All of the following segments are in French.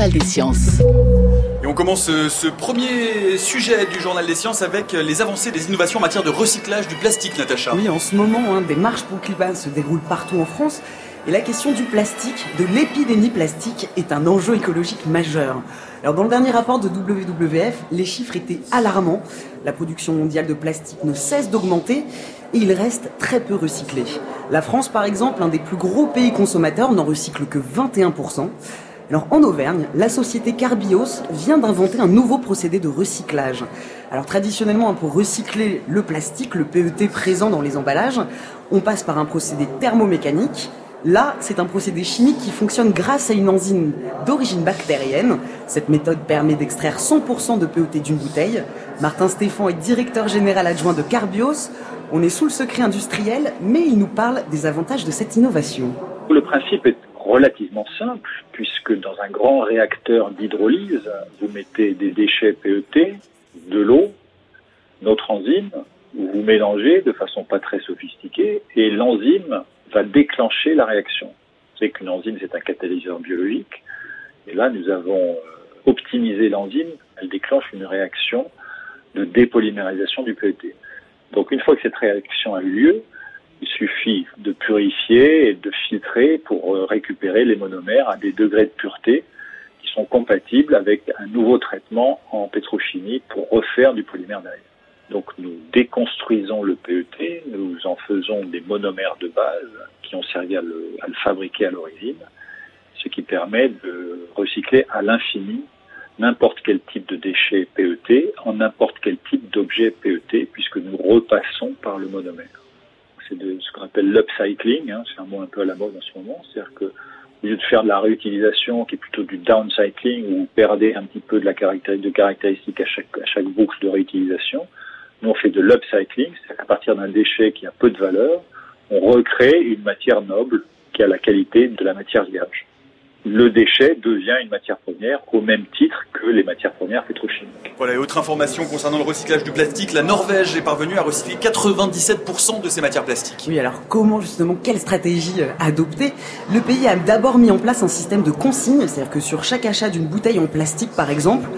journal des sciences. Et on commence ce, premier sujet du journal des sciences avec les avancées des innovations en matière de recyclage du plastique, Natacha. Oui, en ce moment, hein, des marches pour le climat se déroulent partout en France. Et la question du plastique, de l'épidémie plastique, est un enjeu écologique majeur. Alors dans le dernier rapport de WWF, les chiffres étaient alarmants. La production mondiale de plastique ne cesse d'augmenter et il reste très peu recyclé. La France, par exemple, un des plus gros pays consommateurs, n'en recycle que 21%. Alors en Auvergne, la société Carbios vient d'inventer un nouveau procédé de recyclage. Alors traditionnellement, pour recycler le plastique, le PET présent dans les emballages, on passe par un procédé thermomécanique. Là, c'est un procédé chimique qui fonctionne grâce à une enzyme d'origine bactérienne. Cette méthode permet d'extraire 100% de PET d'une bouteille. Martin Stéphan est directeur général adjoint de Carbios. On est sous le secret industriel, mais il nous parle des avantages de cette innovation. Le principe est relativement simple, puisque dans un grand réacteur d'hydrolyse, vous mettez des déchets PET, de l'eau, notre enzyme, vous mélangez de façon pas très sophistiquée, et l'enzyme va déclencher la réaction. C'est qu'une enzyme, c'est un catalyseur biologique, et là, nous avons euh, optimisé l'enzyme, elle déclenche une réaction de dépolymérisation du PET. Donc une fois que cette réaction a eu lieu, de purifier et de filtrer pour euh, récupérer les monomères à des degrés de pureté qui sont compatibles avec un nouveau traitement en pétrochimie pour refaire du polymère derrière. Donc nous déconstruisons le PET, nous en faisons des monomères de base qui ont servi à le, à le fabriquer à l'origine, ce qui permet de recycler à l'infini n'importe quel type de déchet PET en n'importe quel type d'objet PET puisque nous repassons par le monomère c'est de ce qu'on appelle l'upcycling, hein, c'est un mot un peu à la mode en ce moment, c'est-à-dire que au lieu de faire de la réutilisation, qui est plutôt du downcycling, où vous perdez un petit peu de la caractéristique, à chaque, à chaque boucle de réutilisation, nous on fait de l'upcycling, c'est-à-dire qu'à partir d'un déchet qui a peu de valeur, on recrée une matière noble qui a la qualité de la matière vierge le déchet devient une matière première au même titre que les matières premières pétrochimiques. Voilà, et autre information concernant le recyclage du plastique, la Norvège est parvenue à recycler 97% de ses matières plastiques. Oui, alors comment justement, quelle stratégie euh, adopter? Le pays a d'abord mis en place un système de consigne, c'est-à-dire que sur chaque achat d'une bouteille en plastique par exemple,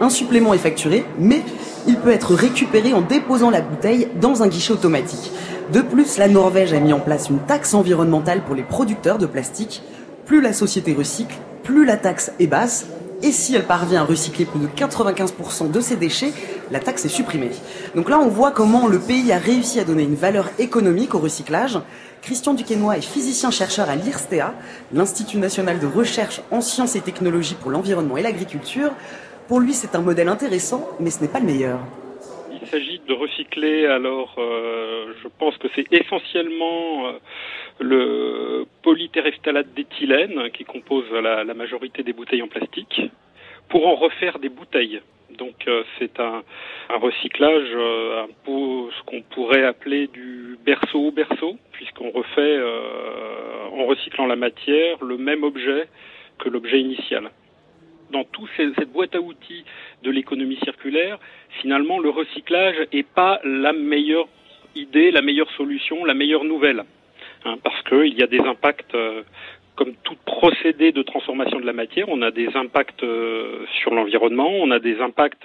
un supplément est facturé, mais il peut être récupéré en déposant la bouteille dans un guichet automatique. De plus, la Norvège a mis en place une taxe environnementale pour les producteurs de plastique plus la société recycle, plus la taxe est basse. Et si elle parvient à recycler plus de 95% de ses déchets, la taxe est supprimée. Donc là, on voit comment le pays a réussi à donner une valeur économique au recyclage. Christian Duquesnoy est physicien-chercheur à l'IRSTEA, l'Institut national de recherche en sciences et technologies pour l'environnement et l'agriculture. Pour lui, c'est un modèle intéressant, mais ce n'est pas le meilleur. Il s'agit de recycler, alors euh, je pense que c'est essentiellement euh, le polytereftalate d'éthylène qui compose la, majorité des bouteilles en plastique pour en refaire des bouteilles. Donc euh, c'est un, recyclage euh, ce qu'on pourrait appeler du berceau au berceau, puisqu'on refait euh, en recyclant la matière le même objet que l'objet initial. Dans toute cette boîte à outils de l'économie circulaire, finalement le recyclage n'est pas la meilleure idée, la meilleure solution, la meilleure nouvelle. Hein, parce qu'il y a des impacts euh, comme tout procédé de transformation de la matière, on a des impacts euh, sur l'environnement, on a des impacts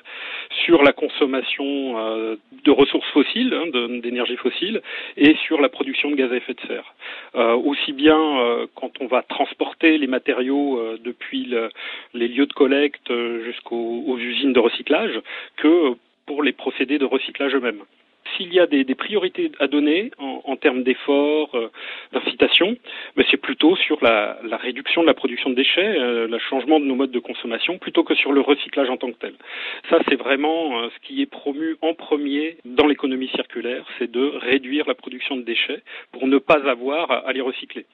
sur la consommation euh, de ressources fossiles, hein, d'énergie fossile, et sur la production de gaz à effet de serre. aussi bien quand on va transporter les matériaux depuis les lieux de collecte jusqu'aux usines de recyclage, que pour les procédés de recyclage eux-mêmes s'il y a des, priorités à donner en, termes d'efforts, euh, d'incitation, mais c'est plutôt sur la, réduction de la production de déchets, euh, le changement de nos modes de consommation, plutôt que sur le recyclage en tant que tel. Ça, c'est vraiment euh, ce qui est promu en premier dans l'économie circulaire, c'est de réduire la production de déchets pour ne pas avoir à, les recycler.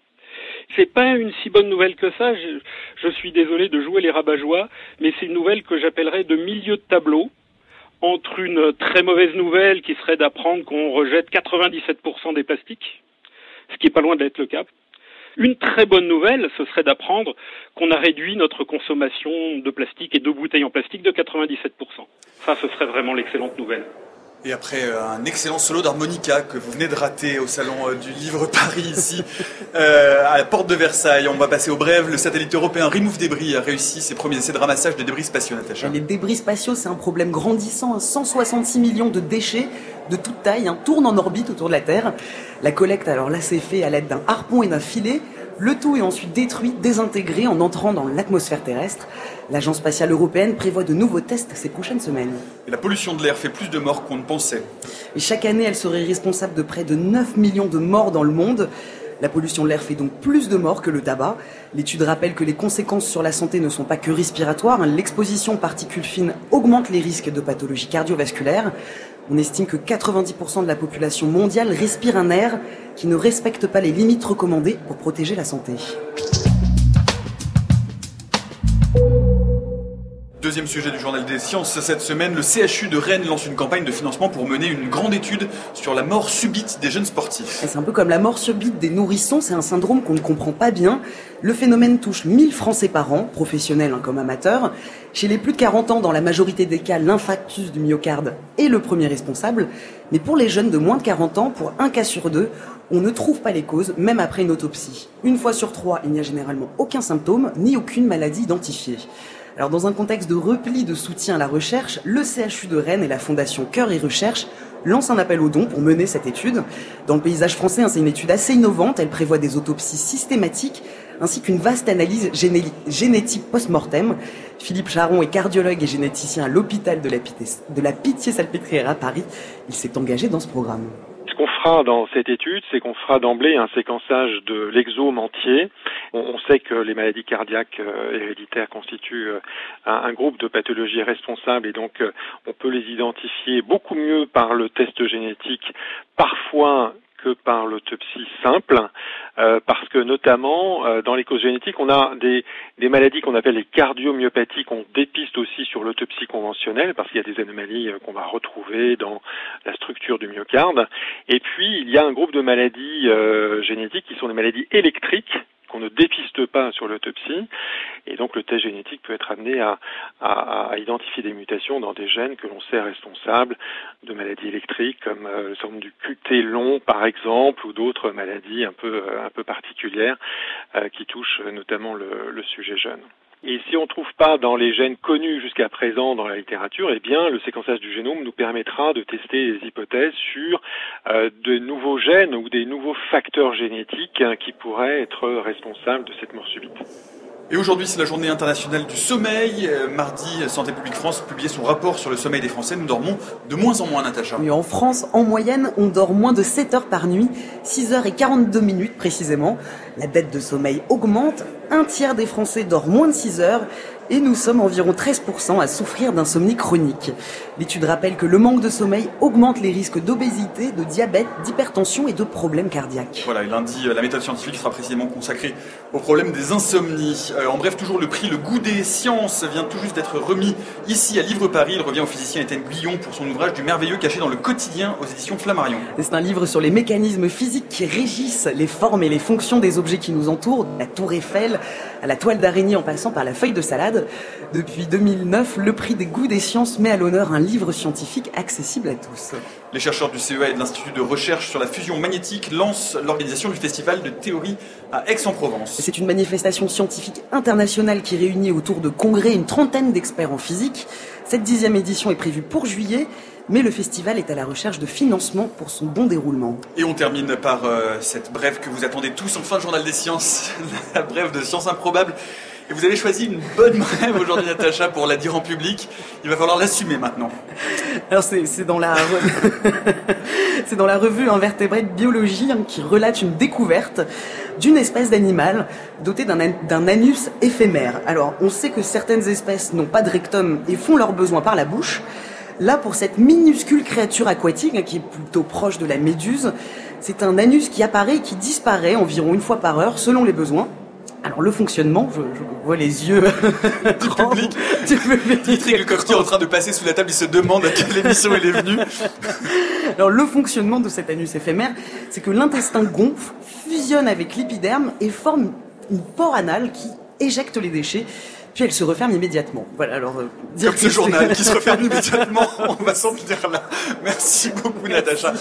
C'est pas une si bonne nouvelle que ça. Je, suis désolé de jouer les rabat mais c'est une nouvelle que j'appellerais de milieu de tableau entre une très mauvaise nouvelle qui serait d'apprendre qu'on rejette 97% des plastiques, ce qui est pas loin d'être le cas. Une très bonne nouvelle, ce serait d'apprendre qu'on a réduit notre consommation de plastique et de bouteilles en plastique de 97%. Ça, ce serait vraiment l'excellente nouvelle. Et après euh, un excellent solo d'harmonica que vous venez de rater au salon euh, du livre Paris ici, euh, à la porte de Versailles, on va passer au bref. Le satellite européen Remove Débris a réussi ses premiers essais de ramassage des débris spatiaux, Natacha. Les débris spatiaux, c'est un problème grandissant. 166 millions de déchets de toute taille hein, tournent en orbite autour de la Terre. La collecte, alors là, c'est fait à l'aide d'un harpon et d'un filet. Le tout est ensuite détruit, désintégré en entrant dans l'atmosphère terrestre. L'Agence spatiale européenne prévoit de nouveaux tests ces prochaines semaines. Et la pollution de l'air fait plus de morts qu'on ne pensait. Et chaque année, elle serait responsable de près de 9 millions de morts dans le monde. La pollution de l'air fait donc plus de morts que le tabac. L'étude rappelle que les conséquences sur la santé ne sont pas que respiratoires. L'exposition aux particules fines augmente les risques de pathologies cardiovasculaires. On estime que 90% de la population mondiale respire un air qui ne respecte pas les limites recommandées pour protéger la santé. Deuxième sujet du journal des sciences cette semaine, le CHU de Rennes lance une campagne de financement pour mener une grande étude sur la mort subite des jeunes sportifs. C'est un peu comme la mort subite des nourrissons, c'est un syndrome qu'on ne comprend pas bien. Le phénomène touche 1000 Français par an, professionnels comme amateurs. Chez les plus de 40 ans, dans la majorité des cas, l'infarctus du myocarde est le premier responsable. Mais pour les jeunes de moins de 40 ans, pour un cas sur deux, on ne trouve pas les causes, même après une autopsie. Une fois sur trois, il n'y a généralement aucun symptôme, ni aucune maladie identifiée. Alors dans un contexte de repli de soutien à la recherche, le CHU de Rennes et la Fondation Cœur et Recherche lancent un appel aux dons pour mener cette étude. Dans le paysage français, hein, c'est une étude assez innovante, elle prévoit des autopsies systématiques ainsi qu'une vaste analyse génétique post-mortem. Philippe Charon est cardiologue et généticien à l'hôpital de la, de la Pitié-Salpêtrière à Paris. Il s'est engagé dans ce programme. Fera dans cette étude, c'est qu'on fera d'emblée un séquençage de l'exome entier. On, sait que les maladies cardiaques euh, héréditaires constituent euh, un, groupe de pathologies responsables et donc euh, on peut les identifier beaucoup mieux par le test génétique, parfois que par l'autopsie simple, euh, parce que notamment euh, dans les causes génétiques, on a des, maladies qu'on appelle les cardiomyopathies qu'on dépiste aussi sur l'autopsie conventionnelle, parce qu'il y a des anomalies euh, qu'on va retrouver dans la structure du myocarde. Et puis, il y a un groupe de maladies génétiques qui sont des maladies électriques qu'on ne dépiste pas sur l'autopsie. Et donc le test génétique peut être amené à, identifier des mutations dans des gènes que l'on sait responsables de maladies électriques comme euh, le syndrome du QT long par exemple ou d'autres maladies un peu, peu particulières euh, qui touchent notamment le sujet jeune. Et si on ne trouve pas dans les gènes connus jusqu'à présent dans la littérature, eh bien, le séquençage du génome nous permettra de tester des hypothèses sur euh, de nouveaux gènes ou des nouveaux facteurs génétiques hein, qui pourraient être responsables de cette mort subite. Et aujourd'hui, c'est la journée internationale du sommeil. Euh, mardi, Santé publique France publiait son rapport sur le sommeil des Français. Nous dormons de moins en moins, Natacha. Oui, en France, en moyenne, on dort moins de 7 heures par nuit, 6 heures et 42 minutes précisément. La dette de sommeil augmente. Un tiers des Français dort moins de 6 heures et nous sommes environ 13% à souffrir d'insomnie chronique. L'étude rappelle que le manque de sommeil augmente les risques d'obésité, de diabète, d'hypertension et de problèmes cardiaques. Voilà, et lundi, euh, la méthode scientifique sera précisément consacrée au problème des insomnies. Euh, en bref, toujours le prix Le goût des sciences vient tout juste d'être remis ici à Livre Paris. Il revient au physicien Étienne Guillon pour son ouvrage du merveilleux caché dans le quotidien aux éditions Flammarion. C'est un livre sur les mécanismes physiques qui régissent les formes et les fonctions des objets qui nous entourent, la tour Eiffel à la toile d'araignée en passant par la feuille de salade. Depuis 2009, le prix des goûts des sciences met à l'honneur un livre scientifique accessible à tous. Les chercheurs du CEA et de l'Institut de recherche sur la fusion magnétique lancent l'organisation du festival de théorie à Aix-en-Provence. C'est une manifestation scientifique internationale qui réunit autour de congrès une trentaine d'experts en physique. Cette dixième édition est prévue pour juillet mais le festival est à la recherche de financement pour son bon déroulement. Et on termine par euh, cette brève que vous attendez tous en fin de journal des sciences, la brève de Sciences improbables. Et vous avez choisi une bonne brève aujourd'hui, Natacha, pour la dire en public. Il va falloir l'assumer maintenant. Alors c'est dans la c'est dans la revue Invertébrate Biologie hein, qui relate une découverte d'une espèce d'animal doté d'un anus éphémère. Alors on sait que certaines espèces n'ont pas de rectum et font leurs besoins par la bouche. Là, pour cette minuscule créature aquatique, hein, qui est plutôt proche de la méduse, c'est un anus qui apparaît et qui disparaît environ une fois par heure selon les besoins. Alors le fonctionnement, je, vois les yeux du public. Dimitri le en train de passer sous la table, il se demande à quelle émission il est venu. Alors le fonctionnement de cet anus éphémère, c'est que l'intestin gonfle, fusionne avec l'épiderme et forme une pore anale qui éjecte les déchets puis elle se referme immédiatement. Voilà, alors euh, dire Comme ce journal qui se referme immédiatement, on va s'en tenir là. Merci beaucoup Natacha.